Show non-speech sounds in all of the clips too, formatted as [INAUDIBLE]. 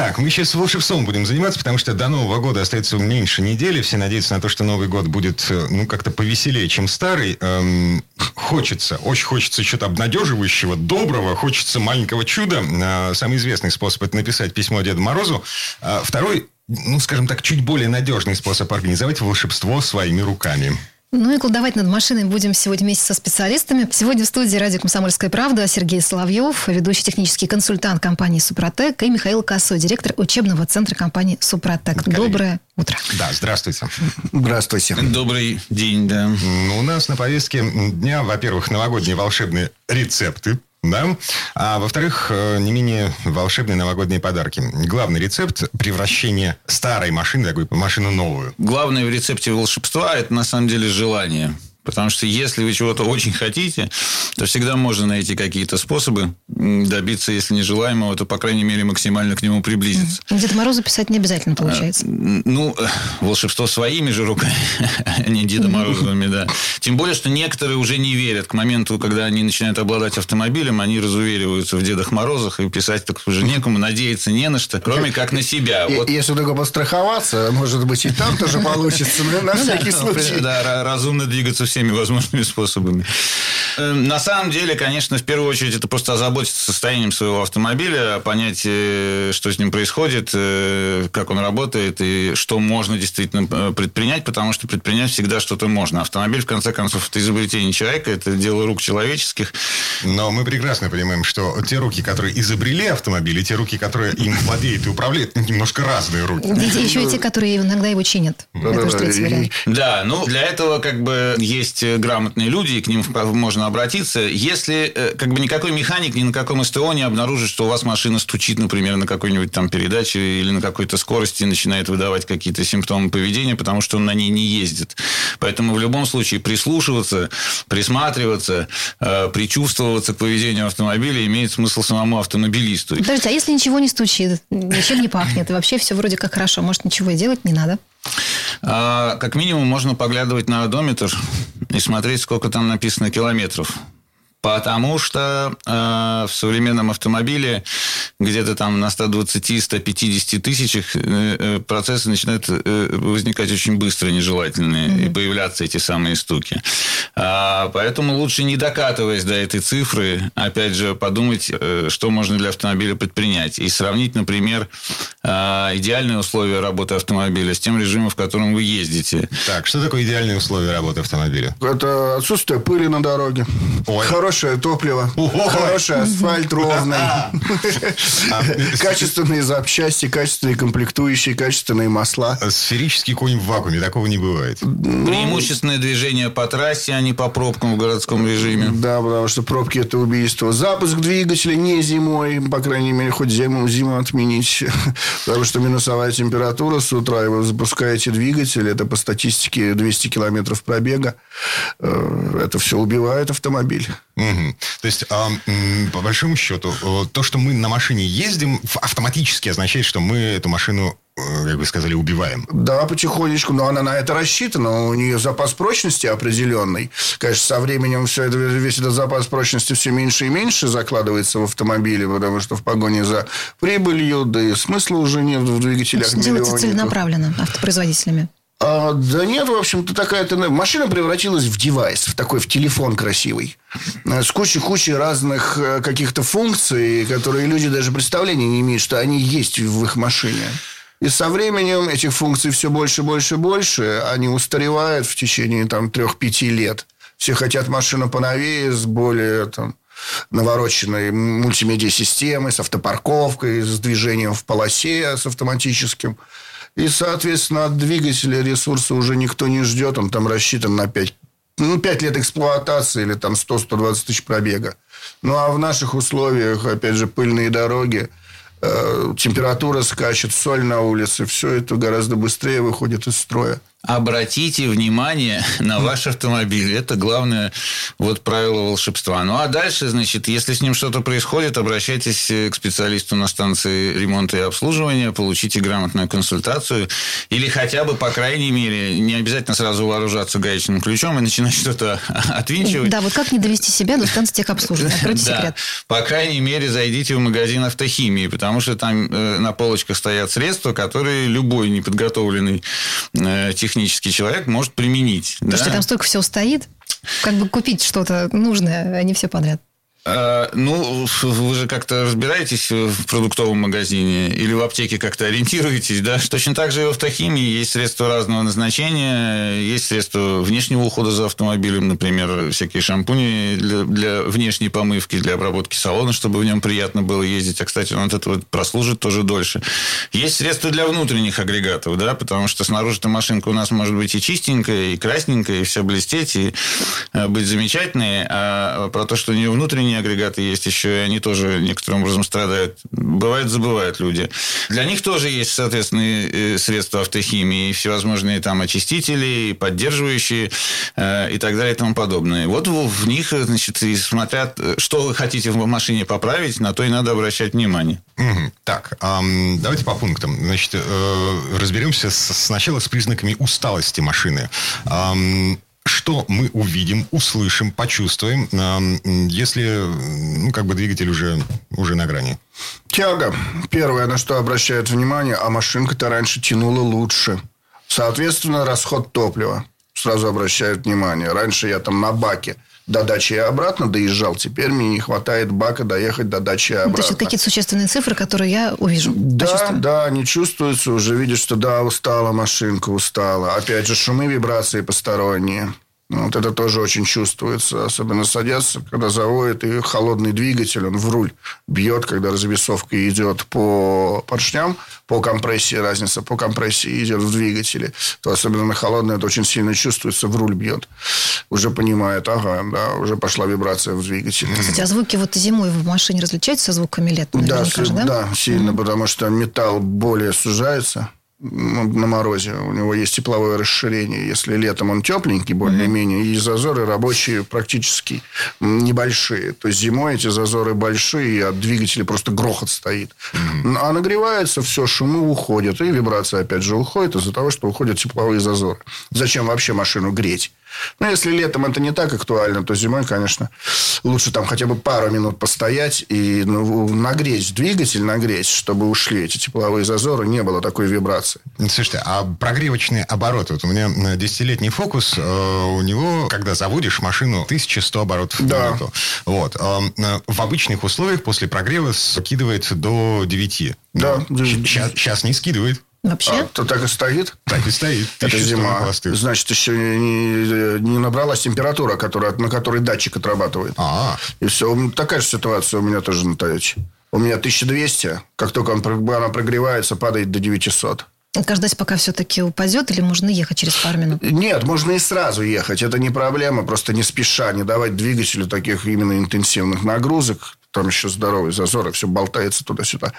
Так, мы сейчас волшебством будем заниматься, потому что до Нового года остается меньше недели. Все надеются на то, что Новый год будет, э, ну, как-то повеселее, чем старый. Эм, хочется, очень хочется чего-то обнадеживающего, доброго, хочется маленького чуда. Э, самый известный способ – это написать письмо Деду Морозу. Э, второй, ну, скажем так, чуть более надежный способ организовать волшебство своими руками. Ну и колдовать над машиной будем сегодня вместе со специалистами. Сегодня в студии радио «Комсомольская правда» Сергей Соловьев, ведущий технический консультант компании «Супротек» и Михаил Косой, директор учебного центра компании «Супротек». Коллеги. Доброе утро. Да, здравствуйте. Здравствуйте. Добрый день, да. Ну, У нас на повестке дня, во-первых, новогодние волшебные рецепты. Да? А во-вторых, э, не менее волшебные новогодние подарки. Главный рецепт – превращение старой машины, такой, машину новую. Главное в рецепте волшебства – это на самом деле желание. Потому что если вы чего-то очень хотите, то всегда можно найти какие-то способы добиться, если не желаемого, то, по крайней мере, максимально к нему приблизиться. Деда Морозу писать не обязательно получается. М, Ну, [LAUGHS] волшебство своими же руками, [LAUGHS] а не Деда Морозовыми, да. Тем более, что некоторые уже не верят. К моменту, когда они начинают обладать автомобилем, они разувериваются в Дедах Морозах, и писать так уже некому, надеяться не на что, кроме как на себя. Вот Если только подстраховаться, может быть, и там тоже получится, на всякий случай. Ну, Да, ра- разумно двигаться всеми [LAUGHS] возможными способами. Э, На самом деле, конечно, в первую очередь это просто озаботиться состоянием своего автомобиля, понять, э, что с ним происходит, э, как он работает и что можно действительно э, предпринять, потому что предпринять всегда что-то можно. Автомобиль, в конце концов, это изобретение человека, это дело рук человеческих. Но мы прекрасно понимаем, что те руки, которые изобрели автомобиль, и те руки, которые им владеют и управляют, немножко разные руки. Где еще и те, которые иногда его чинят. Да, ну для этого как бы есть э, грамотные люди, и к ним можно обратиться. Если э, как бы никакой механик ни на каком СТО не обнаружит, что у вас машина стучит, например, на какой-нибудь там передаче или на какой-то скорости, начинает выдавать какие-то симптомы поведения, потому что он на ней не ездит. Поэтому в любом случае прислушиваться, присматриваться, э, причувствоваться к поведению автомобиля имеет смысл самому автомобилисту. Подождите, а если ничего не стучит, ничем не пахнет, и вообще все вроде как хорошо, может, ничего и делать не надо? А, Как минимум можно поглядывать на одометр и смотреть, сколько там написано километров. Потому что э, в современном автомобиле где-то там на 120-150 тысячах э, э, процессы начинают э, возникать очень быстро нежелательные и появляться эти самые стуки. А, поэтому лучше не докатываясь до этой цифры, опять же, подумать, э, что можно для автомобиля предпринять. И сравнить, например, э, идеальные условия работы автомобиля с тем режимом, в котором вы ездите. Так, что такое идеальные условия работы автомобиля? Это отсутствие пыли на дороге, Ой. Хорошее топливо, хороший асфальт ровный, [LAUGHS] А, качественные запчасти, качественные комплектующие, качественные масла. Сферический конь в вакууме, такого не бывает. Преимущественное движение по трассе, а не по пробкам в городском режиме. Да, потому что пробки – это убийство. Запуск двигателя не зимой, по крайней мере, хоть зиму, зиму отменить. [LAUGHS] Потому что минусовая температура с утра, и вы запускаете двигатель, это по статистике 200 километров пробега. Э, Это все убивает автомобиль. Мгм. То есть, м, по большому счету, э, то, что мы на машине ездим, автоматически означает, что мы эту машину, э, как вы сказали, убиваем. Да, потихонечку, но она на это рассчитана, у нее запас прочности определенный. Конечно, со временем все это, весь этот запас прочности все меньше и меньше закладывается в автомобиле, потому что в погоне за прибылью, да и смысла уже нет в двигателях делается целенаправленно автопроизводителями. А, да нет, в общем-то, такая тенденция. Машина превратилась в девайс, в такой, в телефон красивый. Э, С кучей-кучей разных э, каких-то функций, которые люди даже представления не имеют, что они есть в их машине. И со временем этих функций все больше, больше, больше. Они устаревают в течение там, трех-пяти лет. Все хотят машину поновее, с более там, навороченной мультимедиа-системой, с автопарковкой, с движением в полосе, с автоматическим. И, соответственно, от двигателя ресурса уже никто не ждет. Он там рассчитан на 5, ну, 5 лет эксплуатации или там 100-120 тысяч пробега. Ну, а в наших условиях, опять же, пыльные дороги, э, температура скачет, соль на улице. Все это гораздо быстрее выходит из строя. Обратите внимание [LAUGHS] на ваш автомобиль. Это главное вот правило волшебства. Ну, а дальше, значит, если с ним что-то происходит, обращайтесь к специалисту на станции ремонта и обслуживания, получите грамотную консультацию или хотя бы, по крайней мере, не обязательно сразу вооружаться гаечным ключом и начинать [LAUGHS] что-то отвинчивать. Да, вот как не довести себя до станции техобслуживания? [LAUGHS] Откройте да. секрет. По крайней мере, зайдите в магазин автохимии, потому что там э, на полочках стоят средства, которые любой неподготовленный э, технический человек может применить. Потому да? что там столько всего стоит. Как бы купить что-то нужное, а не все подряд. А, ну, вы же как-то разбираетесь в продуктовом магазине или в аптеке как-то ориентируетесь, да? Точно так же и в автохимии есть средства разного назначения, есть средства внешнего ухода за автомобилем, например, всякие шампуни для, для внешней помывки, для обработки салона, чтобы в нем приятно было ездить. А, кстати, он от этого прослужит тоже дольше. Есть средства для внутренних агрегатов, да, потому что снаружи-то машинка у нас может быть и чистенькая, и красненькая, и все блестеть, и э, быть замечательной, а про то, что у нее внутренний внутренние агрегаты есть еще, и они тоже некоторым образом страдают. Бывает, забывают люди. Для них тоже есть, соответственные э, средства автохимии, всевозможные там очистители, поддерживающие э, и так далее и тому подобное. Вот в них, значит, и смотрят, что вы хотите в машине поправить, на то и надо обращать внимание. Угу. Так, эм, давайте по пунктам. Значит, э, разберемся с, сначала с признаками усталости машины. Эм, что мы увидим, услышим, почувствуем, если ну, как бы двигатель уже, уже на грани? Тяга. Первое, на что обращают внимание, а машинка-то раньше тянула лучше. Соответственно, расход топлива. Сразу обращают внимание. Раньше я там на баке до дачи и обратно доезжал. Теперь мне не хватает бака доехать до дачи и обратно. То есть, это какие-то существенные цифры, которые я увижу, Да, да, они чувствуются. Уже видишь, что да, устала машинка, устала. Опять же, шумы, вибрации посторонние. Вот это тоже очень чувствуется. Особенно садятся, когда заводит, и холодный двигатель, он в руль бьет, когда развесовка идет по поршням, по компрессии, разница по компрессии идет в двигателе, то особенно на холодный это очень сильно чувствуется, в руль бьет. Уже понимает, ага, да, уже пошла вибрация в двигателе. Кстати, а звуки вот зимой в машине различаются со звуками летом? Да, же, да? да, сильно, потому что металл более сужается ну, на морозе. У него есть тепловое расширение. Если летом он тепленький, более-менее, и зазоры рабочие практически небольшие. То есть зимой эти зазоры большие, от двигателя просто грохот стоит. А нагревается, все, шумы уходят. И вибрация, опять же, уходит из-за того, что уходят тепловые зазоры. Зачем вообще машину греть? Ну, если летом это не так актуально, то зимой, конечно, лучше там хотя бы пару минут постоять и ну, нагреть двигатель, нагреть, чтобы ушли эти тепловые зазоры, не было такой вибрации. Слушайте, а прогревочные обороты? Вот у меня десятилетний фокус, э, у него, когда заводишь машину, 1100 оборотов Да. в минуту. Вот. Э, э, в обычных условиях после прогрева скидывает до 9. Да. Сейчас не скидывает. Вообще? А, то так и стоит. Так и стоит. Это 1100 зима. холостых. Значит, еще не, не набралась температура, которая, на которой датчик отрабатывает. А, И все. Такая же ситуация у меня тоже на Тойоте. У меня 1200. Как только он, она прогревается, падает до 900. Надо ждать, пока все-таки упадет, или можно ехать через пару минут? Нет, можно и сразу ехать. Это не проблема. Просто не спеша, не давать двигателю таких именно интенсивных нагрузок. Там еще здоровый зазор, и все болтается туда-сюда.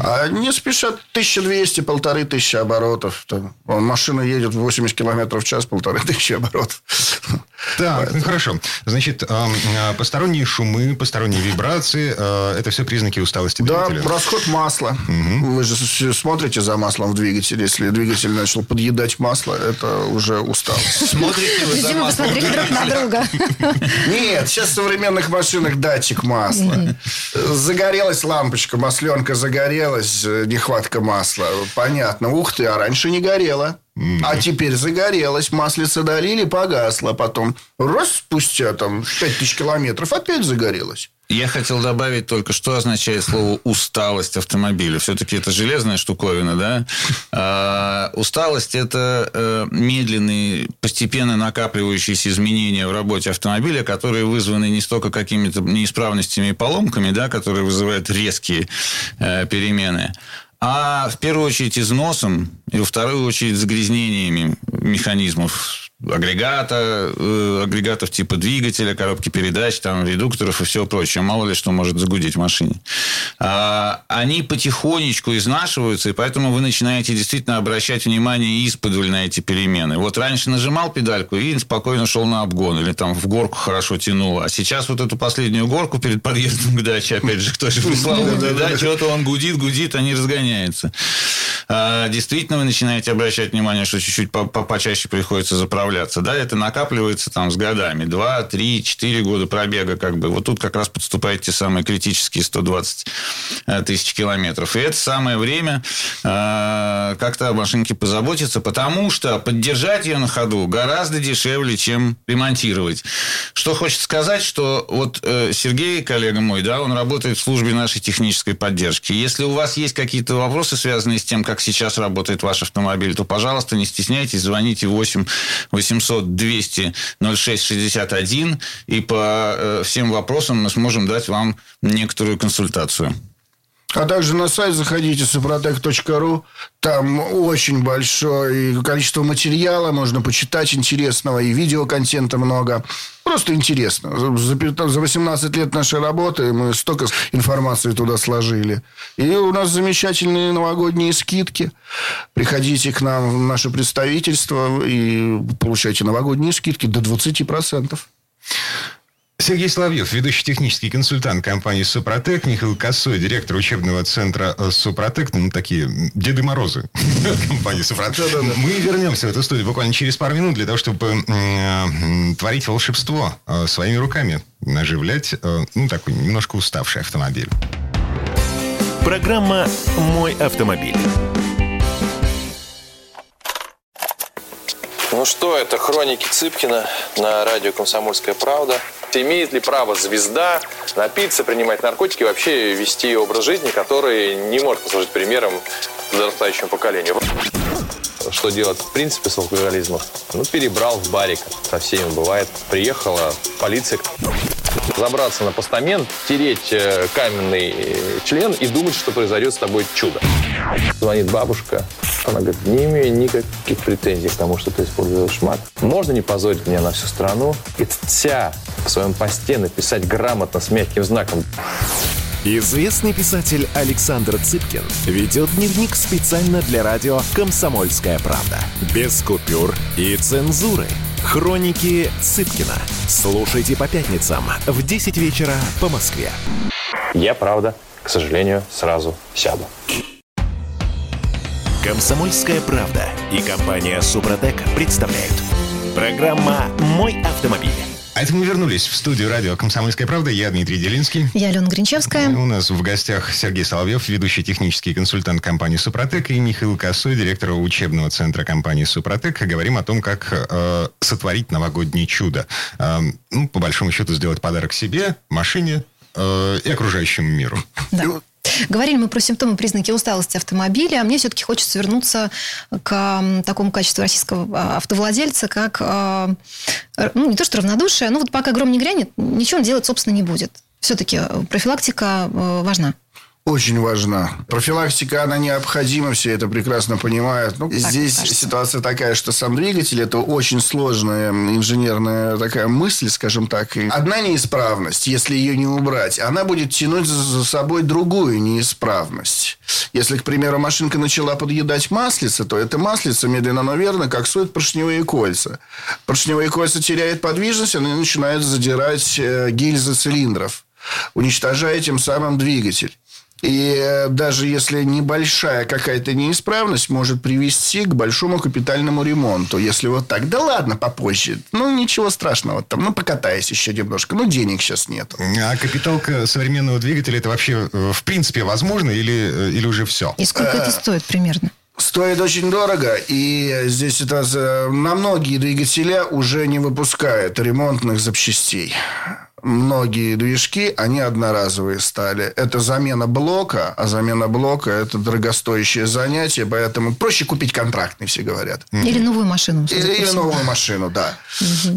А не спешат 1200, полторы тысячи оборотов. Там, машина едет 80 километров в час, полторы [LAUGHS] тысячи оборотов. Так, ну хорошо. Значит, э, э, посторонние шумы, посторонние вибрации, э, это все признаки усталости Да, двигателя. расход масла. Вы же смотрите за маслом в двигателе. Если двигатель начал подъедать масло, это уже усталость. Смотрите вы за маслом. посмотрели друг на друга. Нет, сейчас в современных машинах датчик масла. Загорелась лампочка, масленка загорелась, э, нехватка масла. Понятно. Ух ты, а раньше не горела. А теперь загорелась, маслица долили, погасло. Потом раз спустя там 5000 километров опять загорелась. Я хотел добавить только, что означает слово усталость автомобиля. Все-таки это железная штуковина, да? [LAUGHS] А, усталость это э, медленные, постепенно накапливающиеся изменения в работе автомобиля, которые вызваны не столько какими-то неисправностями и поломками, да, которые вызывают резкие э, перемены, а в первую очередь износом и во вторую очередь загрязнениями механизмов агрегата, э, агрегатов типа двигателя, коробки передач, там, редукторов и всего прочего. Мало ли что может загудеть в машине. А, они потихонечку изнашиваются, и поэтому вы начинаете действительно обращать внимание исподволь на эти перемены. Вот раньше нажимал педальку и спокойно шел на обгон, или там в горку хорошо тянуло. А сейчас вот эту последнюю горку перед подъездом к даче, опять же, кто же [LAUGHS] прислал, да, что-то он гудит, гудит, а не разгоняется. А, действительно, вы начинаете обращать внимание, что чуть-чуть почаще приходится заправляться. Да, это накапливается там с годами. Два, три, четыре года пробега как бы. Вот тут как раз подступают те самые критические 120 э, тысяч километров. И это самое время а, как-то о машинке позаботиться, потому что поддержать ее на ходу гораздо дешевле, чем ремонтировать. Что хочется сказать, что вот э, Сергей, коллега мой, да, он работает в службе нашей технической поддержки. Если у вас есть какие-то вопросы, связанные с тем, как сейчас работает ваш автомобиль, то, пожалуйста, не стесняйтесь, звоните 8 800 200 06 61, и по э, всем вопросам мы сможем дать вам некоторую консультацию. А также на сайт заходите suprotec.ru. Там очень большое количество материала, можно почитать интересного, и видеоконтента много. Просто интересно. За, за 18 лет нашей работы мы столько информации туда сложили. И у нас замечательные новогодние скидки. Приходите к нам в наше представительство и получайте новогодние скидки до 20%. Сергей Соловьев, ведущий технический консультант компании «Супротек», Михаил Косой, директор учебного центра э, «Супротек», ну, такие Деды Морозы [LAUGHS] компании «Супротек». Мы вернемся в эту студию буквально через пару минут для того, чтобы э, творить волшебство э, своими руками, оживлять, ну, такой немножко уставший автомобиль. Программа «Мой автомобиль». Ну что, это хроники Цыпкина на радио «Комсомольская правда». Имеет ли право звезда напиться, принимать наркотики, вообще вести образ жизни, который не может послужить примером подрастающему поколению? Что делать в принципе с алкоголизмом? Ну, перебрал в барик. Со всеми бывает. Приехала полиция. Забраться на постамент, тереть э, каменный э, член и думать, что произойдет с тобой чудо. Звонит бабушка. Она говорит, не имею никаких претензий к тому, что ты используешь мат. Можно не позорить меня на всю страну и вся в своем посте написать грамотно с мягким знаком. Известный писатель Александр Цыпкин ведет дневник специально для радио «Комсомольская правда». Без купюр и цензуры. Хроники Цыпкина. Слушайте по пятницам в 10 вечера по Москве. Я, правда, к сожалению, сразу сяду. Комсомольская правда и компания Супротек представляют. Программа «Мой автомобиль». А это мы вернулись в студию радио «Комсомольская правда». Я Дмитрий Делинский. Я Алена Гринчевская. У нас в гостях Сергей Соловьев, ведущий технический консультант компании «Супротек», и Михаил Косой, директор учебного центра компании «Супротек». Говорим о том, как э, сотворить новогоднее чудо. Э, ну, по большому счету, сделать подарок себе, машине э, и окружающему миру. Да. Говорили мы про симптомы, признаки усталости автомобиля. А мне все-таки хочется вернуться к такому качеству российского а, автовладельца, как, а, ну, не то что равнодушие, но вот пока гром не грянет, ничего он делать, собственно, не будет. Все-таки профилактика важна очень важна. Профилактика, она необходима, все это прекрасно понимают. Ну, здесь кажется. ситуация такая, что сам двигатель – это очень сложная инженерная такая мысль, скажем так. И одна неисправность, если ее не убрать, она будет тянуть за собой другую неисправность. Если, к примеру, машинка начала подъедать маслица, то это маслица медленно, но верно, как сует поршневые кольца. Поршневые кольца теряют подвижность, они начинают задирать э, гильзы цилиндров уничтожая тем самым двигатель. И э, даже если небольшая какая-то неисправность может привести к большому капитальному ремонту. Если вот так, да ладно, попозже. Ну, ничего страшного. Там, ну, покатаюсь еще немножко. Ну, денег сейчас нет. А капиталка современного двигателя, это вообще э, в принципе возможно или, э, или уже все? И сколько это стоит примерно? Стоит очень дорого, и здесь ситуация... На многие двигателя уже не выпускают ремонтных запчастей многие движки, они одноразовые стали. Это замена блока, а замена блока – это дорогостоящее занятие, поэтому проще купить контрактный, все говорят. Или новую машину. Или, или новую машину, да.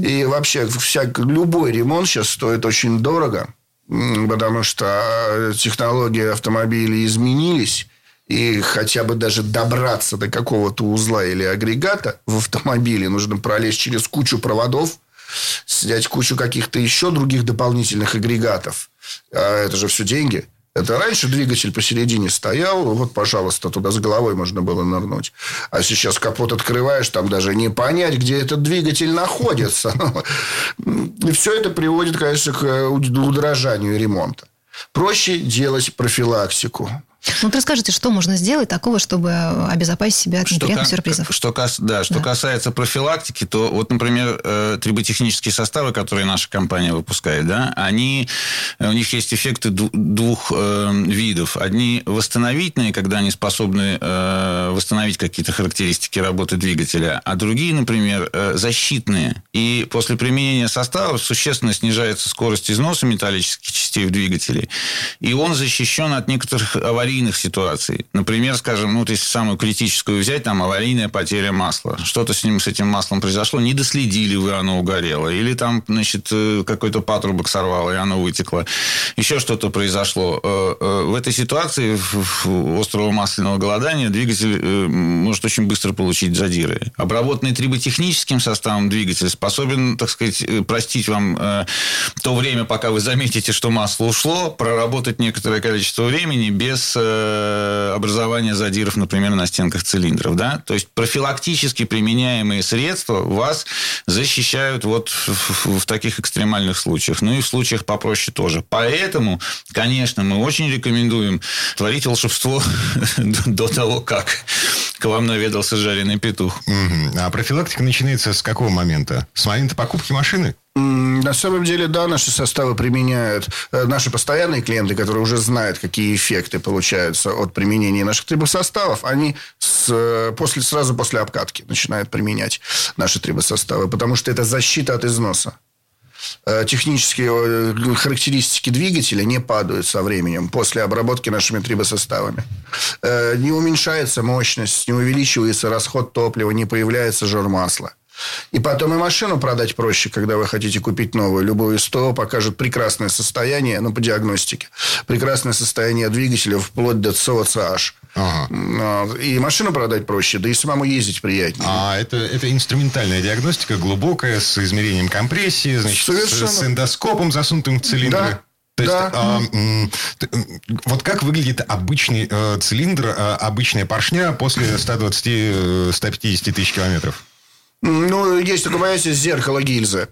И вообще всяк, любой ремонт сейчас стоит очень дорого, потому что технологии автомобилей изменились, и хотя бы даже добраться до какого-то узла или агрегата в автомобиле, нужно пролезть через кучу проводов, снять кучу каких-то еще других дополнительных агрегатов. А это же все деньги. Это раньше двигатель посередине стоял, вот, пожалуйста, туда с головой можно было нырнуть. А сейчас капот открываешь, там даже не понять, где этот двигатель находится. [LAUGHS] И все это приводит, конечно, к удорожанию ремонта. Проще делать профилактику. Ну, вот расскажите, что можно сделать такого, чтобы обезопасить себя от неприятных что, сюрпризов? Что, да, что да. касается профилактики, то вот, например, э, триботехнические составы, которые наша компания выпускает, да, они, у них есть эффекты двух э, видов. Одни восстановительные, когда они способны э, восстановить какие-то характеристики работы двигателя, а другие, например, э, защитные. И после применения составов существенно снижается скорость износа металлических частей в двигателе, и он защищен от некоторых аварий аварийных ситуаций. Например, скажем, ну, вот если самую критическую взять, там аварийная потеря масла. Что-то с ним, с этим маслом произошло, не доследили вы, оно угорело. Или там, значит, э, какой-то патрубок сорвало, и оно вытекло. Еще что-то произошло. Э, э, в этой ситуации острого масляного голодания двигатель может очень быстро получить задиры. Обработанный триботехническим составом двигатель способен, так сказать, простить вам то время, пока вы заметите, что масло ушло, проработать некоторое количество времени без Образования задиров, например, на стенках цилиндров. Да? То есть профилактически применяемые средства вас защищают вот в, в таких экстремальных случаях. Ну и в случаях попроще тоже. Поэтому, конечно, мы очень рекомендуем творить волшебство [LAUGHS] до того, как к вам наведался жареный петух. А профилактика начинается с какого момента? С момента покупки машины? На самом деле, да, наши составы применяют э, наши постоянные клиенты, которые уже знают, какие эффекты получаются от применения наших трибосоставов, они с, э, после, сразу после обкатки начинают применять наши трибосоставы, потому что это защита от износа. Э, технические характеристики двигателя не падают со временем после обработки нашими трибосоставами. Не уменьшается мощность, не увеличивается расход топлива, не появляется жор масла. И потом и машину продать проще, когда вы хотите купить новую. Любую СТО покажет прекрасное состояние, ну, по диагностике, прекрасное состояние двигателя вплоть до ЦОЦH. Ага. И машину продать проще, да и самому ездить приятнее. А это, это инструментальная диагностика, глубокая, с измерением компрессии, значит, Совершенно. с эндоскопом, засунутым в цилиндры. Да. То есть, да. а, вот как выглядит обычный э, цилиндр, э, обычная поршня после 120-150 э, тысяч километров? Ну, есть такое понятие зеркало гильзы.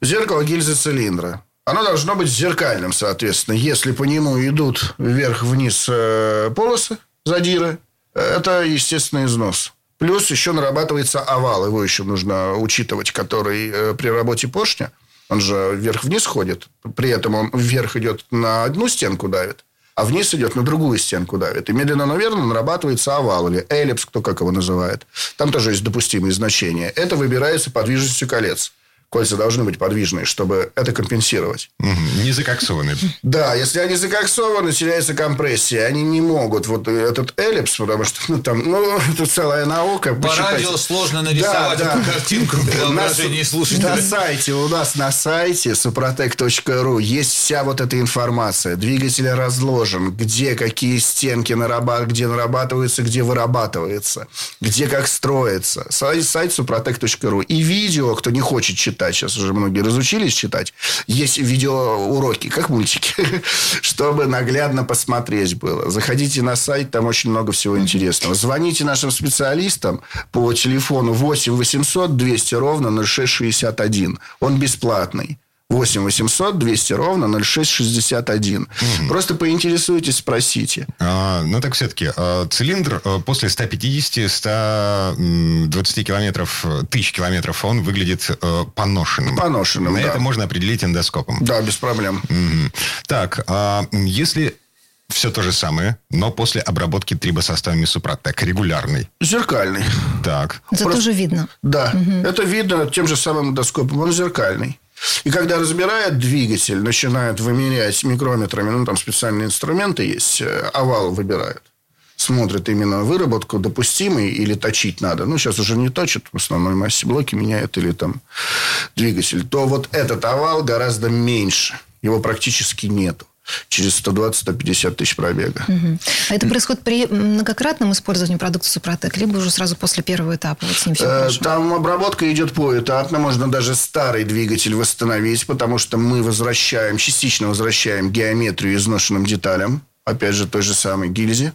Зеркало гильзы цилиндра. Оно должно быть зеркальным, соответственно. Если по нему идут вверх-вниз э, полосы, задиры, это естественный износ. Плюс еще нарабатывается овал, его еще нужно учитывать, который э, при работе поршня, он же вверх-вниз ходит, при этом он вверх идет на одну стенку давит, а вниз идет на другую стенку давит. И медленно, наверное, нарабатывается овал или эллипс, кто как его называет. Там тоже есть допустимые значения. Это выбирается подвижностью колец кольца должны быть подвижные, чтобы это компенсировать. Угу. Не закоксованы. Да, если они закоксованы, теряется компрессия. Они не могут вот этот эллипс, потому что ну, там, ну, это целая наука. По посчитать. радио сложно нарисовать да, эту да. картинку воображении слушателя. На сайте, у нас на сайте suprotec.ru есть вся вот эта информация. Двигатель разложен, где какие стенки нарабатываются, где нарабатываются, где вырабатывается, где как строится. Сайт, сайт suprotec.ru. И видео, кто не хочет читать, читать. Сейчас уже многие разучились читать. Есть видеоуроки, как мультики, [LAUGHS] чтобы наглядно посмотреть было. Заходите на сайт, там очень много всего интересного. Звоните нашим специалистам по телефону 8 800 200 ровно 0661. Он бесплатный. 8 800 200 ровно 0661. Угу. Просто поинтересуйтесь, спросите. А, ну, так все-таки, а, цилиндр а, после 150-120 километров, тысяч километров, он выглядит а, поношенным. Поношенным, На да. это можно определить эндоскопом. Да, без проблем. Угу. Так, а если все то же самое, но после обработки трибосоставами Супротек, регулярный. Зеркальный. Так. Это Просто... тоже видно. Да, угу. это видно тем же самым эндоскопом, он зеркальный. И когда разбирают двигатель, начинают вымерять микрометрами, ну, там специальные инструменты есть, э, овал выбирают. Смотрят именно выработку, допустимый или точить надо. Ну, сейчас уже не точат, в основной массе блоки меняют или там двигатель. То вот этот овал гораздо меньше. Его практически нету. Через 120-150 тысяч пробега. Угу. А это происходит при многократном использовании продукта Супротек, либо уже сразу после первого этапа? Вот с ним все э, Там обработка идет поэтапно. Можно даже старый двигатель восстановить, потому что мы возвращаем, частично возвращаем геометрию изношенным деталям. Опять же, той же самой гильзе.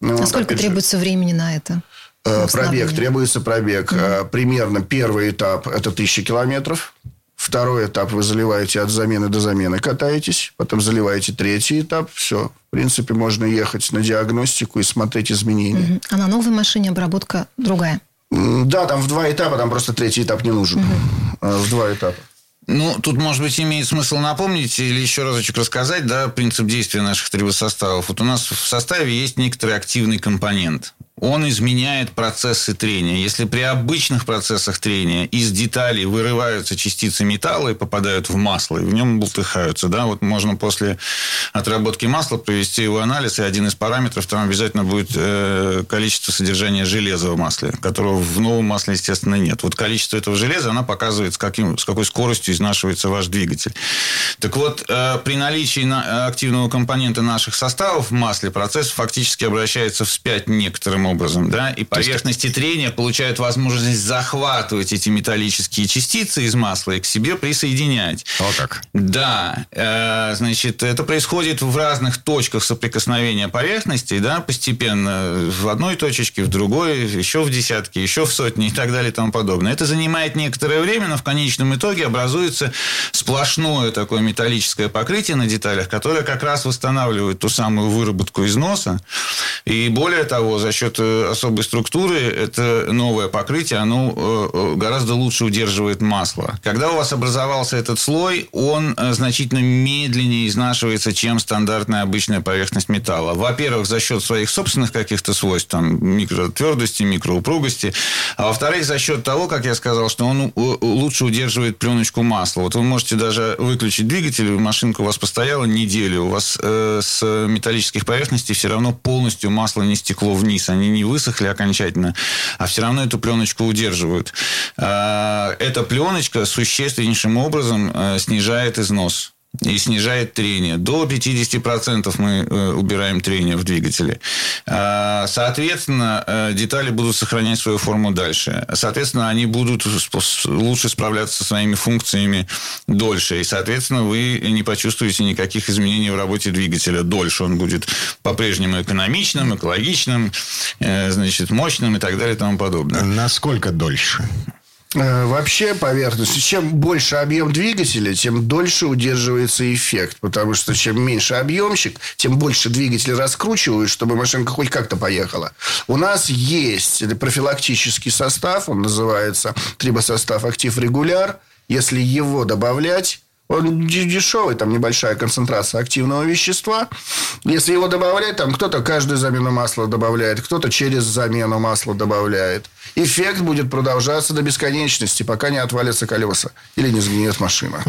Ну, а сколько требуется же, времени на это? Э, пробег, требуется пробег. Угу. Примерно первый этап – это тысяча километров. Второй этап вы заливаете от замены до замены, катаетесь. Потом заливаете третий этап. Все. В принципе, можно ехать на диагностику и смотреть изменения. Угу. А на новой машине обработка другая? Да, там в два этапа, там просто третий этап не нужен. Угу. В два этапа. Ну, тут, может быть, имеет смысл напомнить или еще разочек рассказать, да, принцип действия наших трибосоставов. Вот у нас в составе есть некоторый активный компонент он изменяет процессы трения. Если при обычных процессах трения из деталей вырываются частицы металла и попадают в масло, и в нем бултыхаются, да, вот можно после отработки масла провести его анализ, и один из параметров там обязательно будет э, количество содержания железа в масле, которого в новом масле, естественно, нет. Вот количество этого железа, она показывает, с, каким, с какой скоростью изнашивается ваш двигатель. Так вот, э, при наличии на, активного компонента наших составов в масле процесс фактически обращается вспять некоторым образом, да, и поверхности есть... трения получают возможность захватывать эти металлические частицы из масла и к себе присоединять. Вот как. Да, э, значит, это происходит в разных точках соприкосновения поверхностей, да, постепенно в одной точечке, в другой, еще в десятке, еще в сотни и так далее и тому подобное. Это занимает некоторое время, но в конечном итоге образуется сплошное такое металлическое покрытие на деталях, которое как раз восстанавливает ту самую выработку износа. И более того, за счет особой структуры, это новое покрытие, оно э, э, гораздо лучше удерживает масло. Когда у вас образовался этот слой, он значительно медленнее изнашивается, чем стандартная обычная поверхность металла. Во-первых, за счет своих собственных каких-то свойств, там, микротвердости, микроупругости. А во-вторых, за счет того, как я сказал, что он лучше удерживает пленочку масла. Вот вы можете даже выключить двигатель, машинка у вас постояла неделю, у вас э, с металлических поверхностей все равно полностью масло не стекло вниз, они не высохли окончательно, а все равно эту пленочку удерживают. А, эта пленочка существеннейшим образом э, снижает износ и снижает трение. До 50% мы э, убираем трение в двигателе. А, соответственно, э, детали будут сохранять свою форму дальше. Соответственно, они будут лучше справляться со своими функциями дольше. И, соответственно, вы не почувствуете никаких изменений в работе двигателя дольше. Он будет по-прежнему экономичным, экологичным, э, значит, мощным и так далее и тому подобное. Насколько дольше? Э, вообще поверхность. Чем больше объем двигателя, тем дольше удерживается эффект. Потому что чем меньше объемщик, тем больше двигатель раскручивают, чтобы машинка хоть как-то поехала. У нас есть профилактический состав, он называется трибосостав актив регуляр. Если его добавлять, он дешевый, там небольшая концентрация активного вещества. Если его добавлять, там кто-то каждую замену масла добавляет, кто-то через замену масла добавляет эффект будет продолжаться до бесконечности, пока не отвалятся колеса или не сгниет машина.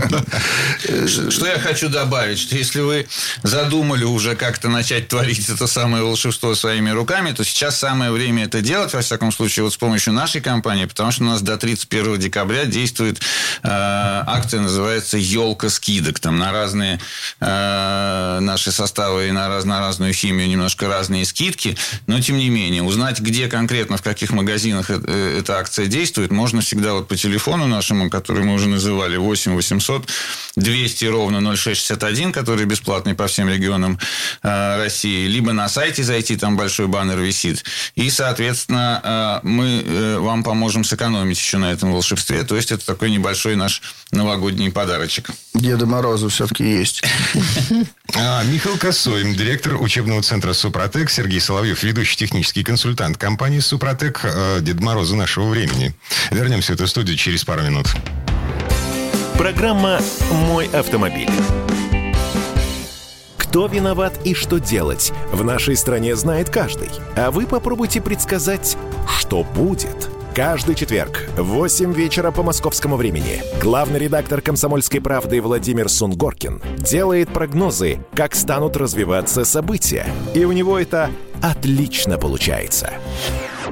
Что я хочу добавить, что если вы задумали уже как-то начать творить это самое волшебство своими руками, то сейчас самое время это делать, во всяком случае, вот с помощью нашей компании, потому что у нас до 31 декабря действует э, акция, называется «Елка скидок». Там на разные э, наши составы и на, раз, на разную химию немножко разные скидки, но тем не менее, узнать, где конкретно, в каких магазинах эта акция действует, можно всегда вот по телефону нашему, который мы уже называли, 8 800 200 ровно 0661, который бесплатный по всем регионам э, России, либо на сайте зайти, там большой баннер висит. И, соответственно, э, мы вам поможем сэкономить еще на этом волшебстве. То есть, это такой небольшой наш новогодний подарочек. Деда Мороза все-таки есть. А, Михаил Косой, директор учебного центра «Супротек», Сергей Соловьев, ведущий технический консультант компании «Супротек», Дед Мороза нашего времени. Вернемся в эту студию через пару минут. Программа «Мой автомобиль». Кто виноват и что делать, в нашей стране знает каждый. А вы попробуйте предсказать, что будет – Каждый четверг в 8 вечера по московскому времени главный редактор «Комсомольской правды» Владимир Сунгоркин делает прогнозы, как станут развиваться события. И у него это отлично получается.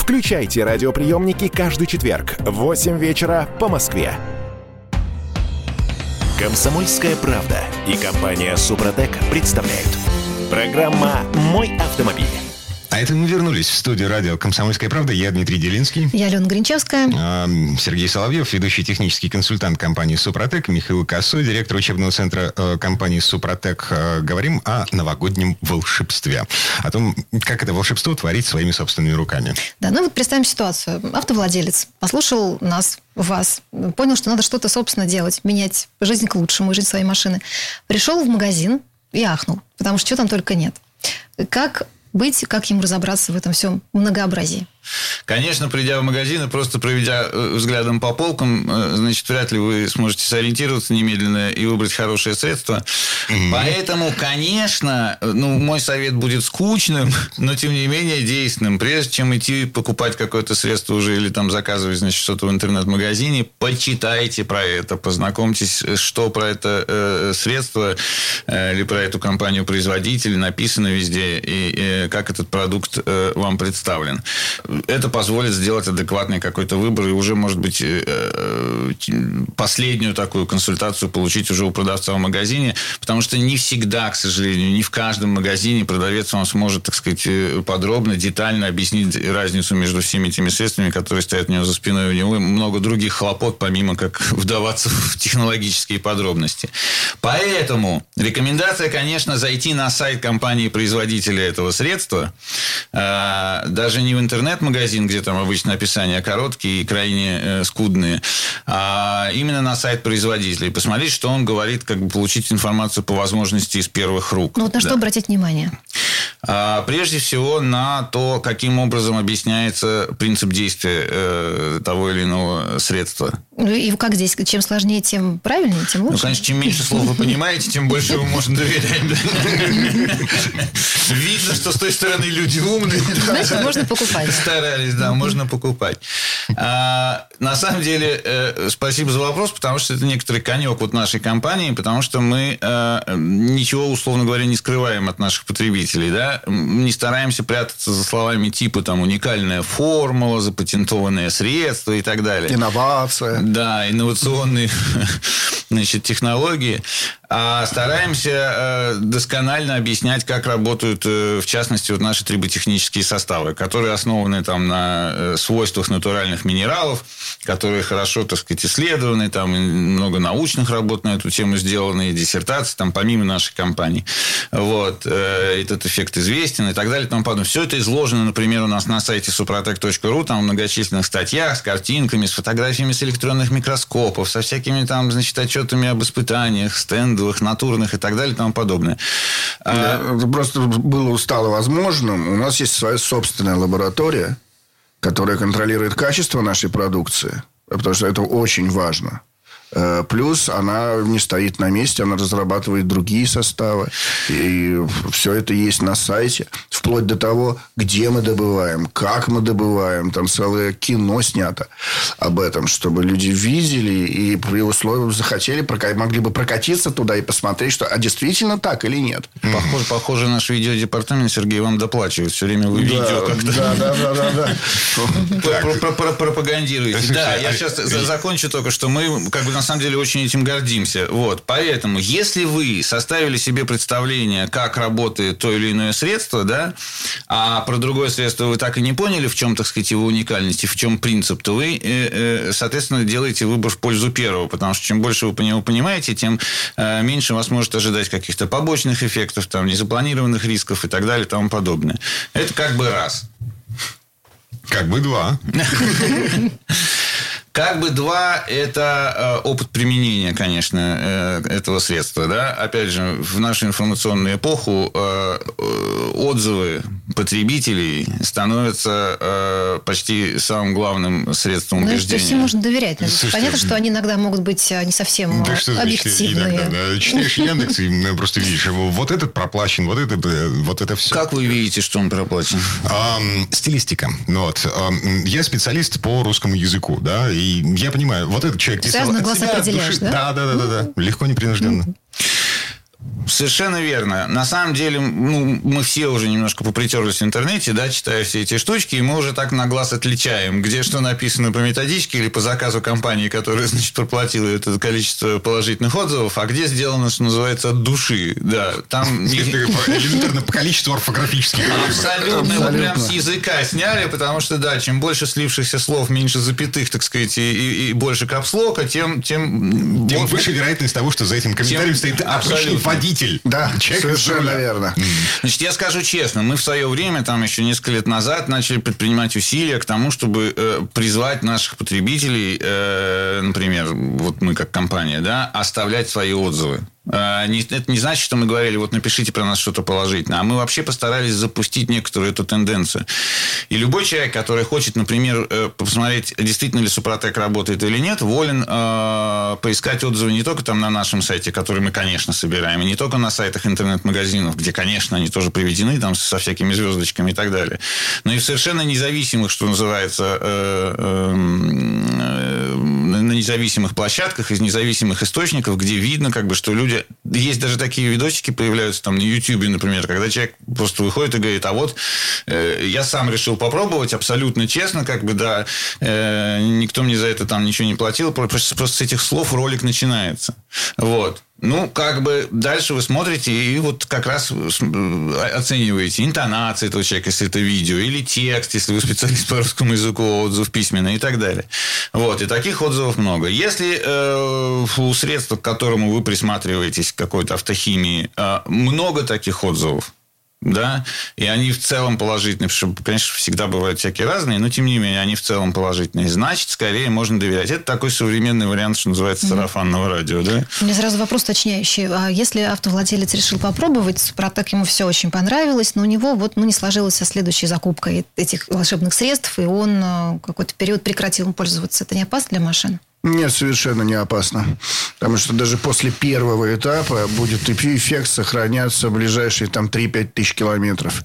Включайте радиоприемники каждый четверг в 8 вечера по Москве. Комсомольская правда и компания Супротек представляют. Программа «Мой автомобиль». А это мы вернулись в студию радио «Комсомольская правда». Я Дмитрий Делинский. Я Алена Гринчевская. А, Сергей Соловьев, ведущий технический консультант компании «Супротек». Михаил Косой, директор учебного центра э, компании «Супротек». Э, говорим о новогоднем волшебстве. О том, как это волшебство творить своими собственными руками. Да, ну вот представим ситуацию. Автовладелец послушал нас, вас, понял, что надо что-то, собственно, делать, менять жизнь к лучшему, жизнь своей машины. Пришел в магазин и ахнул, потому что что там только нет. Как быть, как ему разобраться в этом всем многообразии? Конечно, придя в магазин и просто проведя э, взглядом по полкам, э, значит, вряд ли вы сможете сориентироваться немедленно и выбрать хорошее средство. Mm-hmm. Поэтому, конечно, ну, мой совет будет скучным, [LAUGHS] но, тем не менее, действенным. Прежде чем идти покупать какое-то средство уже или там заказывать, значит, что-то в интернет-магазине, почитайте про это, познакомьтесь, что про это э, средство э, или про эту компанию-производитель написано везде и э, как этот продукт э, вам представлен это позволит сделать адекватный какой-то выбор и уже, может быть, э, э, последнюю такую консультацию получить уже у продавца в магазине, потому что не всегда, к сожалению, не в каждом магазине продавец вам сможет, так сказать, э, подробно, детально объяснить разницу между всеми этими средствами, которые стоят у него за спиной. У него много других хлопот, помимо как [LAUGHS] вдаваться в технологические подробности. Поэтому рекомендация, конечно, зайти на сайт компании-производителя этого средства, даже не в интернет интернет-магазин, где там обычно описания короткие и крайне э, скудные, а именно на сайт производителя. И посмотреть, что он говорит, как бы получить информацию по возможности из первых рук. Ну вот на да. что обратить внимание? А, прежде всего на то, каким образом объясняется принцип действия э, того или иного средства. Ну и как здесь? Чем сложнее, тем правильнее, тем лучше? Ну, конечно, чем меньше слов вы понимаете, тем больше вы можно доверять. [LAUGHS] Видно, что той стороны люди умные. [LAUGHS] Значит, можно покупать. Старались, да, можно покупать. А, на самом деле, э, спасибо за вопрос, потому что это некоторый конек вот нашей компании, потому что мы э, ничего, условно говоря, не скрываем от наших потребителей, да, не стараемся прятаться за словами типа там уникальная формула, запатентованное средство и так далее. Инновация. Да, инновационные [LAUGHS] значит, технологии. А стараемся э, досконально объяснять, как работают, э, в частности, вот наши триботехнические составы, которые основаны там на э, свойствах натуральных минералов, которые хорошо, так сказать, исследованы, там много научных работ на эту тему сделаны, и диссертации, там, помимо нашей компании. Вот. Этот эффект известен и так далее и тому подобное. Все это изложено, например, у нас на сайте suprotec.ru, там в многочисленных статьях с картинками, с фотографиями с электронных микроскопов, со всякими там, значит, отчетами об испытаниях, стендах, брендовых, натурных и так далее и тому подобное. А... Просто было стало возможным. У нас есть своя собственная лаборатория, которая контролирует качество нашей продукции, потому что это очень важно. Э, плюс она не стоит на месте, она разрабатывает другие составы. И все это есть на сайте. Вплоть до того, где мы добываем, как мы добываем. Там целое кино снято об этом, чтобы люди видели и при условии захотели, могли бы прокатиться туда и посмотреть, что а действительно так или нет. Похоже, похоже наш видеодепартамент, Сергей, вам доплачивает. Все время вы видео как-то... Да, да, да, да. [LAUGHS] Пропагандируете. Да, я сейчас закончу только, что мы как бы на самом деле очень этим гордимся. Вот. Поэтому, если вы составили себе представление, как работает то или иное средство, да, а про другое средство вы так и не поняли, в чем, так сказать, его уникальность и в чем принцип, то вы, э, э, соответственно, делаете выбор в пользу первого. Потому что чем больше вы по нему понимаете, тем э, меньше вас может ожидать каких-то побочных эффектов, там, незапланированных рисков и так далее и тому подобное. Это как бы раз. Как бы два. [LAUGHS] Как бы два – это э, опыт применения, конечно, э, этого средства. Да? Опять же, в нашу информационную эпоху э, отзывы потребителей становятся почти самым главным средством убеждения. Ну, то есть им можно доверять. Слушайте, Понятно, что они иногда могут быть не совсем да, что объективные. Иногда, да. Читаешь Яндекс и просто видишь, вот этот проплачен, вот это, вот это все. Как вы видите, что он проплачен? стилистика. Ну вот. Я специалист по русскому языку, да, и я понимаю, вот этот человек писал Связано глаз определяешь, души. да? Да, да, да, да, да. Легко, непринужденно. Совершенно верно. На самом деле, ну, мы все уже немножко попритерлись в интернете, да, читая все эти штучки, и мы уже так на глаз отличаем, где что написано по методичке или по заказу компании, которая, [LAUGHS] значит, проплатила это количество положительных отзывов, а где сделано, что называется, от души. Да, там... [LAUGHS] [LAUGHS] Элементарно по количеству орфографических. Абсолютно. Его прям с языка сняли, потому что, да, чем больше слившихся слов, меньше запятых, так сказать, и, и больше капслока, тем... Тем, тем выше вероятность того, что за этим комментарием стоит абсолютно водитель. Да, Человек совершенно верно. Значит, я скажу честно, мы в свое время, там еще несколько лет назад, начали предпринимать усилия к тому, чтобы э, призвать наших потребителей, э, например, вот мы как компания, да, оставлять свои отзывы. А, это не значит, что мы говорили, вот напишите про нас что-то положительное. А мы вообще постарались запустить некоторую эту тенденцию. И любой человек, который хочет, например, э, посмотреть, действительно ли Супротек работает или нет, волен э, поискать отзывы не только там на нашем сайте, который мы, конечно, собираем, и не только на сайтах интернет-магазинов, где, конечно, они тоже приведены там со всякими звездочками и так далее, но и в совершенно независимых, что называется, э, э, на независимых площадках, из независимых источников, где видно, как бы, что люди... Есть даже такие видосики появляются там на YouTube, например, когда человек просто выходит и говорит, а вот э, я сам решил попробовать абсолютно честно, как бы, да, э, никто мне за это там ничего не платил, просто, просто с этих слов ролик начинается. Вот. Ну, как бы дальше вы смотрите и вот как раз оцениваете интонации этого человека, если это видео, или текст, если вы специалист по русскому языку, отзыв письменный и так далее. Вот, и таких отзывов много. Если э, у средства, к которому вы присматриваетесь, какой-то автохимии, э, много таких отзывов, да, и они в целом положительные, потому что, конечно, всегда бывают всякие разные, но тем не менее они в целом положительные. Значит, скорее можно доверять. Это такой современный вариант, что называется сарафанного радио, да? У меня сразу вопрос уточняющий. А если автовладелец решил попробовать, Супротек ему все очень понравилось, но у него вот ну, не сложилась следующая закупка этих волшебных средств, и он э, какой-то период прекратил пользоваться. Это не опасно для машин? Нет, совершенно не опасно. Потому что даже после первого этапа будет эффект сохраняться в ближайшие там 3-5 тысяч километров.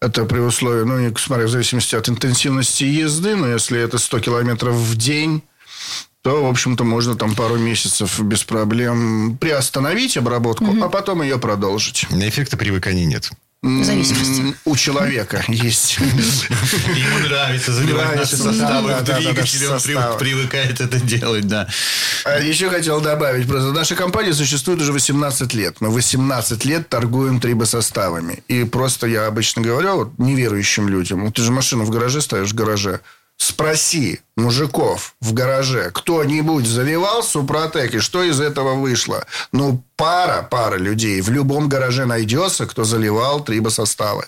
Это при условии, ну, смотря в зависимости от интенсивности езды, но если это 100 километров в день, то, в общем-то, можно там пару месяцев без проблем приостановить обработку, угу. а потом ее продолжить. Эффекта привыкания нет. Зависимости. У человека есть. Ему нравится заливать наши составы в двигатель, он привыкает это делать, да. А еще хотел добавить, просто наша компания существует уже 18 лет. Мы 18 лет торгуем трибосоставами. И просто я обычно говорю вот, неверующим людям, ты же машину в гараже ставишь в гараже, Спроси мужиков в гараже, кто-нибудь заливал Супротек, и что из этого вышло? Ну, пара, пара людей в любом гараже найдется, кто заливал трибосоставы.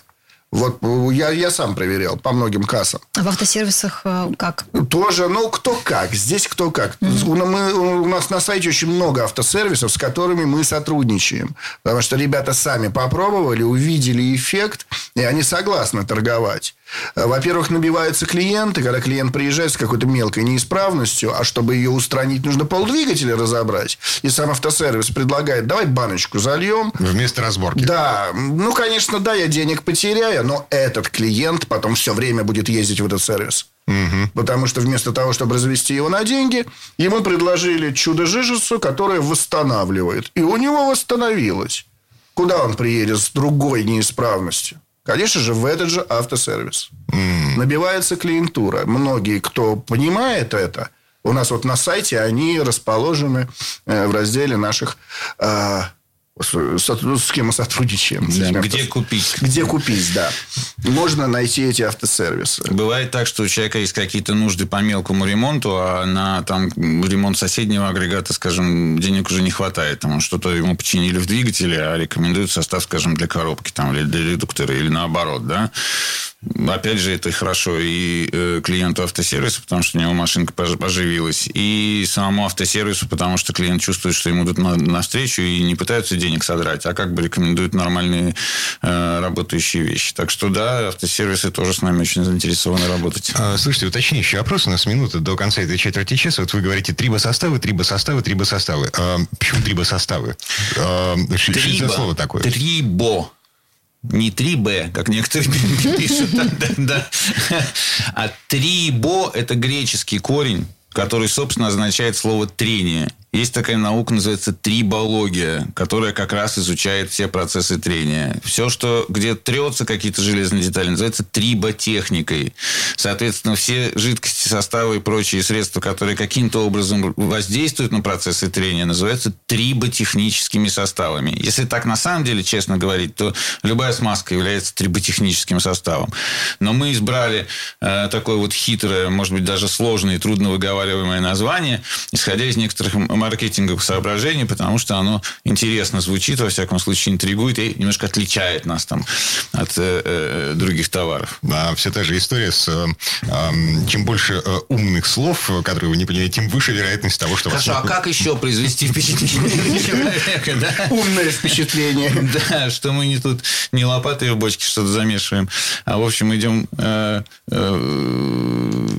Вот я, я сам проверял по многим кассам. А в автосервисах э, как? Тоже, ну, кто как. Здесь кто как. Mm-hmm. Мы, у нас на сайте очень много автосервисов, с которыми мы сотрудничаем. Потому что ребята сами попробовали, увидели эффект, и они согласны торговать. Во-первых, набиваются клиенты, когда клиент приезжает с какой-то мелкой неисправностью, а чтобы ее устранить, нужно полдвигателя разобрать. И сам автосервис предлагает, давай баночку зальем. Вместо разборки. Да. Ну, конечно, да, я денег потеряю, но этот клиент потом все время будет ездить в этот сервис. Угу. Потому что вместо того, чтобы развести его на деньги, ему предложили чудо-жижицу, которое восстанавливает. И у него восстановилось. Куда он приедет с другой неисправностью? Конечно же, в этот же автосервис. Mm. Набивается клиентура. Многие, кто понимает это, у нас вот на сайте они расположены э, в разделе наших э, с кем мы сотрудничаем. Да, где купить. Где купить, да. Можно найти эти автосервисы. Бывает так, что у человека есть какие-то нужды по мелкому ремонту, а на там, ремонт соседнего агрегата, скажем, денег уже не хватает. Там, что-то ему починили в двигателе, а рекомендуют состав, скажем, для коробки там, или для редуктора, или наоборот. Да? Опять же, это хорошо и э, клиенту автосервиса, потому что у него машинка поживилась, и самому автосервису, потому что клиент чувствует, что ему идут навстречу и не пытаются денег содрать, а как бы рекомендуют нормальные э, работающие вещи. Так что да, автосервисы тоже с нами очень заинтересованы работать. А, слушайте, уточняющий вопрос. У нас минута до конца этой четверти часа. Вот вы говорите трибосоставы, трибосоставы, трибосоставы. А, почему трибосоставы? А, что за слово такое? Трибо не 3Б, как некоторые [LAUGHS] пишут, а трибо – это греческий корень, который, собственно, означает слово «трение». Есть такая наука, называется трибология, которая как раз изучает все процессы трения. Все, что где трется какие-то железные детали, называется триботехникой. Соответственно, все жидкости, составы и прочие средства, которые каким-то образом воздействуют на процессы трения, называются триботехническими составами. Если так на самом деле, честно говорить, то любая смазка является триботехническим составом. Но мы избрали э, такое вот хитрое, может быть, даже сложное и трудно выговариваемое название, исходя из некоторых маркетинговых соображений, потому что оно интересно звучит, во всяком случае, интригует и немножко отличает нас там от э, э, других товаров. А все та же история с э, э, чем больше э, умных слов, которые вы не понимаете, тем выше вероятность того, что Хорошо, вас... а как еще произвести впечатление человека, да? Умное впечатление. Да, что мы не тут не лопатой в бочке что-то замешиваем, а в общем идем э, э,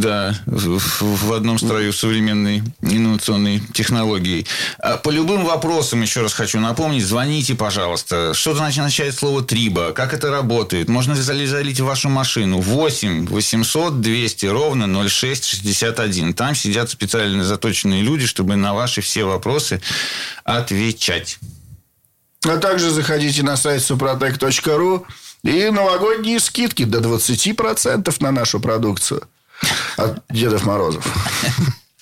да, в, одном строю современной инновационной технологии. А по любым вопросам, еще раз хочу напомнить, звоните, пожалуйста. Что значит означает слово «триба»? Как это работает? Можно ли залить в вашу машину? 8 800 200 ровно 0661. Там сидят специально заточенные люди, чтобы на ваши все вопросы отвечать. А также заходите на сайт suprotec.ru и новогодние скидки до 20% на нашу продукцию. От Дедов Морозов.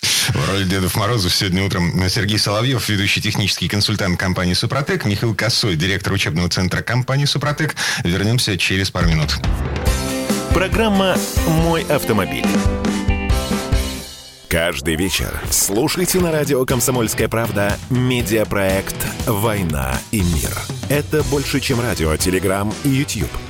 В роли Дедов Морозов сегодня утром Сергей Соловьев, ведущий технический консультант компании «Супротек», Михаил Косой, директор учебного центра компании «Супротек». Вернемся через пару минут. Программа «Мой автомобиль». Каждый вечер слушайте на радио «Комсомольская правда» медиапроект «Война и мир». Это больше, чем радио, телеграм и YouTube –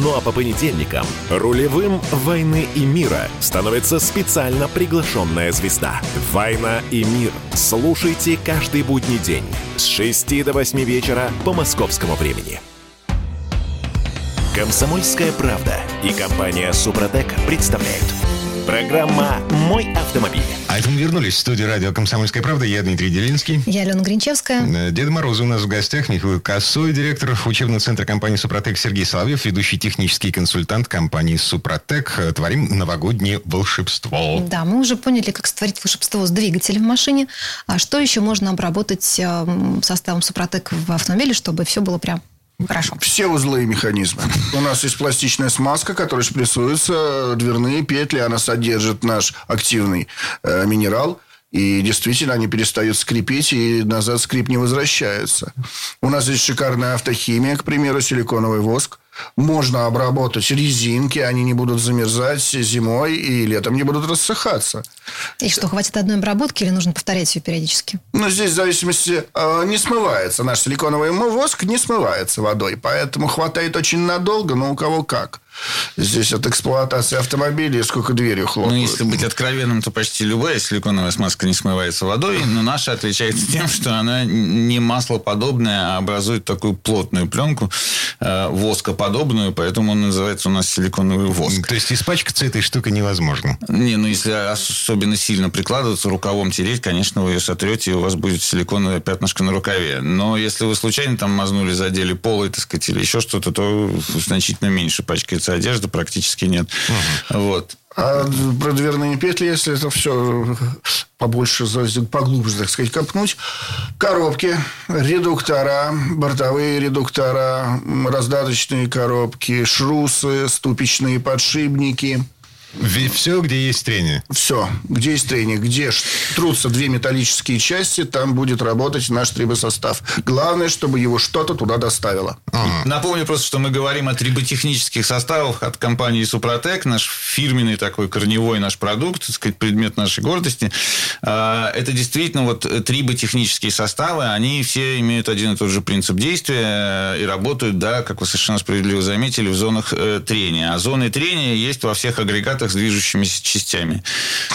Ну а по понедельникам рулевым «Войны и мира» становится специально приглашенная звезда. «Война и мир». Слушайте каждый будний день с 6 до 8 вечера по московскому времени. Комсомольская правда и компания «Супротек» представляют – Программа «Мой автомобиль». А это мы вернулись в студию радио «Комсомольская правда». Я Дмитрий Делинский. Я Алена Гринчевская. Э, Дед Мороз у нас в гостях. Михаил Косой, директор учебного центра компании «Супротек». Сергей Соловьев, ведущий технический консультант компании «Супротек». Э, творим новогоднее волшебство. Да, мы уже поняли, как створить волшебство с двигателем в машине. А что еще можно обработать э, составом «Супротек» в автомобиле, чтобы все было прям Хорошо. Все узлы и механизмы. У нас есть пластичная смазка, которая шприцуется, дверные петли, она содержит наш активный э, минерал. И действительно, они перестают скрипеть, и назад скрип не возвращается. У нас есть шикарная автохимия, к примеру, силиконовый воск – Можно обработать резинки, они не будут замерзать зимой и летом не будут рассыхаться. И что, хватит одной обработки или нужно повторять ее периодически? Ну, здесь в зависимости э, не смывается. Наш силиконовый воск не смывается водой, поэтому хватает очень надолго, но у кого как. Здесь от эксплуатации автомобилей сколько дверью хлопают. Ну, если быть откровенным, то почти любая силиконовая смазка не смывается водой, но наша отличается [LAUGHS] тем, что она не маслоподобная, а образует такую плотную пленку, э, воскоподобную, поэтому он называется у нас силиконовый воск. То есть испачкаться этой штукой невозможно? Не, ну если особенно сильно прикладываться, рукавом тереть, конечно, вы ее сотрете, и у вас будет силиконовое пятнышко на рукаве. Но если вы случайно там мазнули, задели полы, так сказать, или еще что-то, то значительно меньше пачкается одежда, практически нет. Угу. Вот. А про дверные петли, если это все побольше, поглубже, так сказать, копнуть. Коробки, редуктора, бортовые редуктора, раздаточные коробки, шрусы, ступичные подшипники – все, где есть трение. Все, где есть трение, где трутся две металлические части, там будет работать наш трибосостав. Главное, чтобы его что-то туда доставило. Ага. Напомню просто, что мы говорим о триботехнических составах от компании Супротек, наш фирменный такой корневой наш продукт, так сказать, предмет нашей гордости. А, это действительно вот триботехнические составы, они все имеют один и тот же принцип действия и работают, да, как вы совершенно справедливо заметили, в зонах э, трения. А зоны трения есть во всех агрегатах агрегатах с движущимися частями.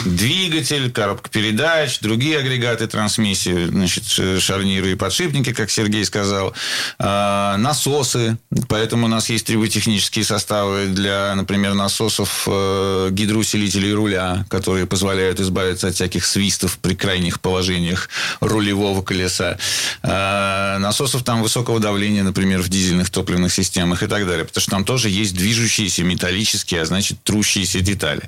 Двигатель, коробка передач, другие агрегаты трансмиссии, значит, шарниры и подшипники, как Сергей сказал, а, насосы, поэтому у нас есть триботехнические составы для, например, насосов э, гидроусилителей руля, которые позволяют избавиться от всяких свистов при крайних положениях рулевого колеса. А, насосов там высокого давления, например, в дизельных топливных системах и так далее, потому что там тоже есть движущиеся металлические, а значит, трущиеся детали детали.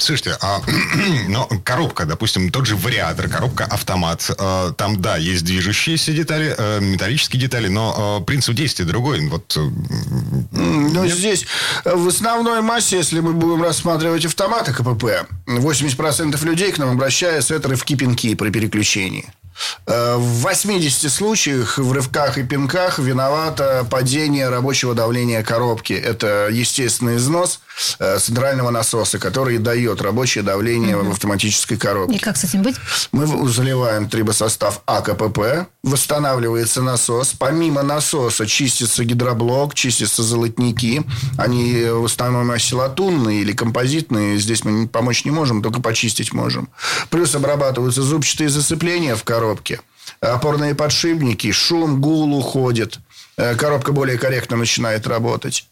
Слушайте, а [CLEARS THROAT] но коробка, допустим, тот же вариатор, коробка автомат, э, там, да, есть движущиеся детали, э, металлические детали, но э, принцип действия другой. Вот, ну, нет? здесь в основной массе, если мы будем рассматривать автоматы КПП, 80% людей к нам обращаются, это рывки пинки при переключении. В 80 случаях в рывках и пинках виновато падение рабочего давления коробки. Это естественный износ э, центрального насоса, который дает рабочее давление угу. в автоматической коробке. И как с этим быть? Мы заливаем трибосостав АКПП, восстанавливается насос. Помимо насоса чистится гидроблок, чистятся золотники. Они в основном осилатунные или композитные. Здесь мы помочь не можем, только почистить можем. Плюс обрабатываются зубчатые зацепления в коробке коробке. Опорные подшипники, шум, гул уходит. Э, коробка более корректно начинает работать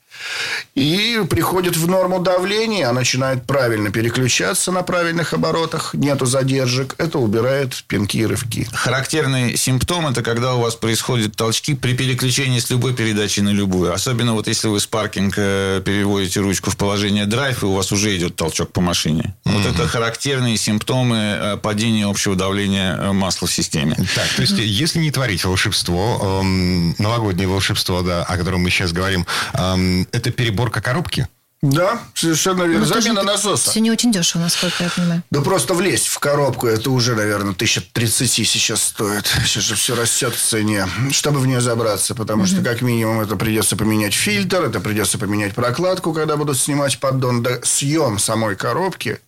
и приходит в норму давления, начинает правильно переключаться на правильных оборотах, нету задержек, это убирает пинки и рывки. Характерный симптом – это когда у вас происходят толчки при переключении с любой передачи на любую. Особенно вот если вы с паркинг э, переводите ручку в положение драйв, и у вас уже идет толчок по машине. Mm-hmm. Вот это характерные симптомы э, падения общего давления э, масла в системе. Так, то есть, если не творить волшебство, эм, новогоднее волшебство, да, о котором мы сейчас говорим, эм, это переборка коробки? Да, совершенно верно. Ну, Замена насоса. Все не очень дешево, насколько я понимаю. Да просто влезть в коробку, это уже, наверное, 1030 сейчас стоит. Сейчас же все растет в цене, чтобы в нее забраться. Потому угу. что, как минимум, это придется поменять фильтр, это придется поменять прокладку, когда будут снимать поддон. Да съем самой коробки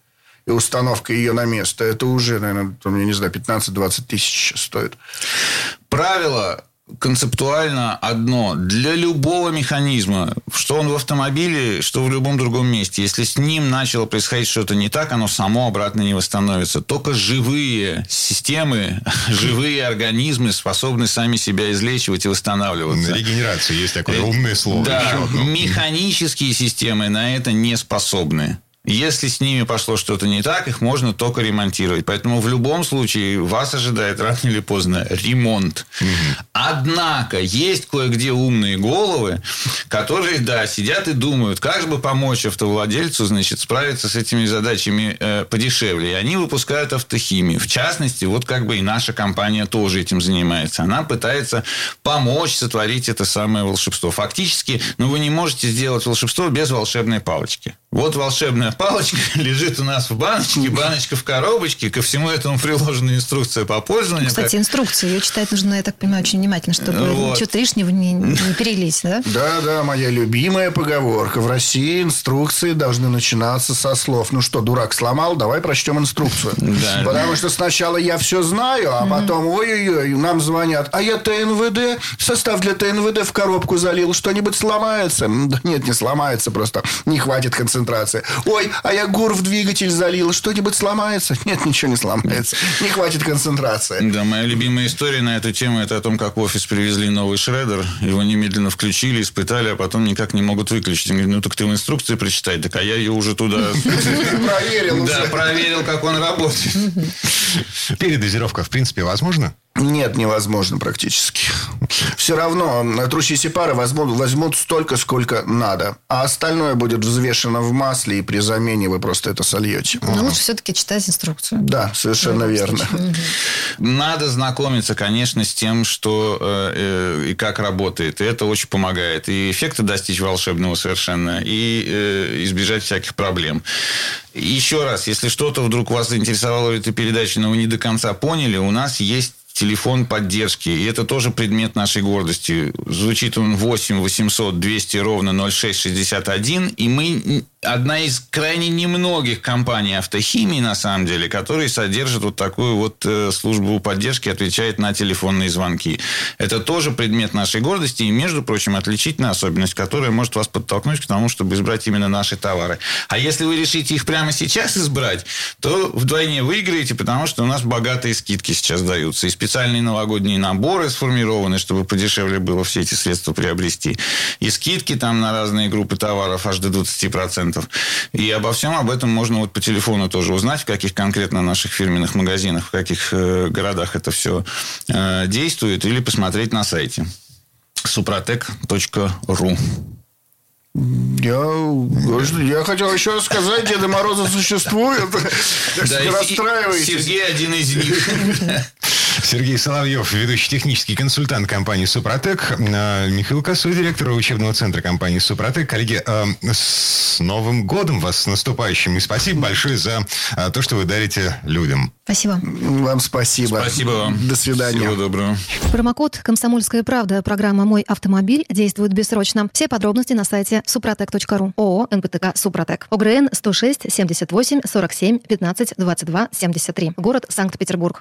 и установка ее на место, это уже, наверное, я не знаю, 15-20 тысяч стоит. Правило концептуально одно. Для любого механизма, что он в автомобиле, что в любом другом месте, если с ним начало происходить что-то не так, оно само обратно не восстановится. Только живые системы, [LAUGHS] живые организмы способны сами себя излечивать и восстанавливаться. Регенерация есть такое умное слово. Да, механические системы на это не способны. Если с ними пошло что-то не так, их можно только ремонтировать. Поэтому в любом случае вас ожидает рано или поздно ремонт. Угу. Однако есть кое-где умные головы, которые, да, сидят и думают, как же бы помочь автовладельцу, значит, справиться с этими задачами э, подешевле. И они выпускают автохимию. В частности, вот как бы и наша компания тоже этим занимается. Она пытается помочь сотворить это самое волшебство. Фактически, ну, вы не можете сделать волшебство без волшебной палочки. Вот волшебная палочка [LAUGHS] лежит у нас в баночке, баночка в коробочке, ко всему этому приложена инструкция по пользованию. Кстати, как... инструкцию ее читать нужно, я так понимаю, очень внимательно, чтобы вот. ничего лишнего не, не перелить, да? [LAUGHS] Да, да, моя любимая поговорка. В России инструкции должны начинаться со слов. Ну что, дурак сломал, давай прочтем инструкцию. [LAUGHS] Да, Потому что сначала я все знаю, а потом, ой-ой-ой, нам звонят, а я ТНВД, состав для ТНВД в коробку залил, что-нибудь сломается? Да нет, не сломается, просто не хватит концентрации концентрация. Ой, а я гур в двигатель залил, что-нибудь сломается? Нет, ничего не сломается. Не хватит концентрации. Да, моя любимая история на эту тему, это о том, как в офис привезли новый шредер, его немедленно включили, испытали, а потом никак не могут выключить. Он говорит, ну так ты в инструкции прочитай. Так а я ее уже туда... [LAUGHS] Проверил Да, проверил, как он работает. Передозировка, в принципе, возможно? Нет, невозможно практически. Все равно трущиеся пары возьмут, возьмут столько, сколько надо. А остальное будет взвешено в масле, и при замене вы просто это сольете. Но лучше все-таки читать инструкцию. Да, совершенно верно. Надо знакомиться, конечно, с тем, что э, э, и как работает. И это очень помогает. И эффекта достичь волшебного совершенно, и э, избежать всяких проблем. Еще раз, если что-то вдруг вас заинтересовало в этой передаче, но вы не до конца поняли, у нас есть телефон поддержки. И это тоже предмет нашей гордости. Звучит он 8 800 200 ровно 0661. И мы одна из крайне немногих компаний автохимии, на самом деле, которые содержат вот такую вот э, службу поддержки, отвечает на телефонные звонки. Это тоже предмет нашей гордости и, между прочим, отличительная особенность, которая может вас подтолкнуть к тому, чтобы избрать именно наши товары. А если вы решите их прямо сейчас избрать, то вдвойне выиграете, потому что у нас богатые скидки сейчас даются. И специальные новогодние наборы сформированы, чтобы подешевле было все эти средства приобрести. И скидки там на разные группы товаров аж до 20%. 100%. И обо всем об этом можно вот по телефону тоже узнать, в каких конкретно наших фирменных магазинах, в каких э, городах это все э, действует, или посмотреть на сайте suprotec.ru. Я, я хотел еще раз сказать, Деда Мороза существует. Да, расстраивайтесь. Сергей один из них. Сергей Соловьев, ведущий технический консультант компании «Супротек». А, Михаил Косой, директор учебного центра компании «Супротек». Коллеги, а, с Новым годом вас, с наступающим. И спасибо большое за а, то, что вы дарите людям. Спасибо. Вам спасибо. Спасибо вам. До свидания. Всего доброго. Промокод «Комсомольская правда» программа «Мой автомобиль» действует бессрочно. Все подробности на сайте супротек.ру. ООО «НПТК Супротек». ОГРН 106 78 47 15 22 73. Город Санкт-Петербург.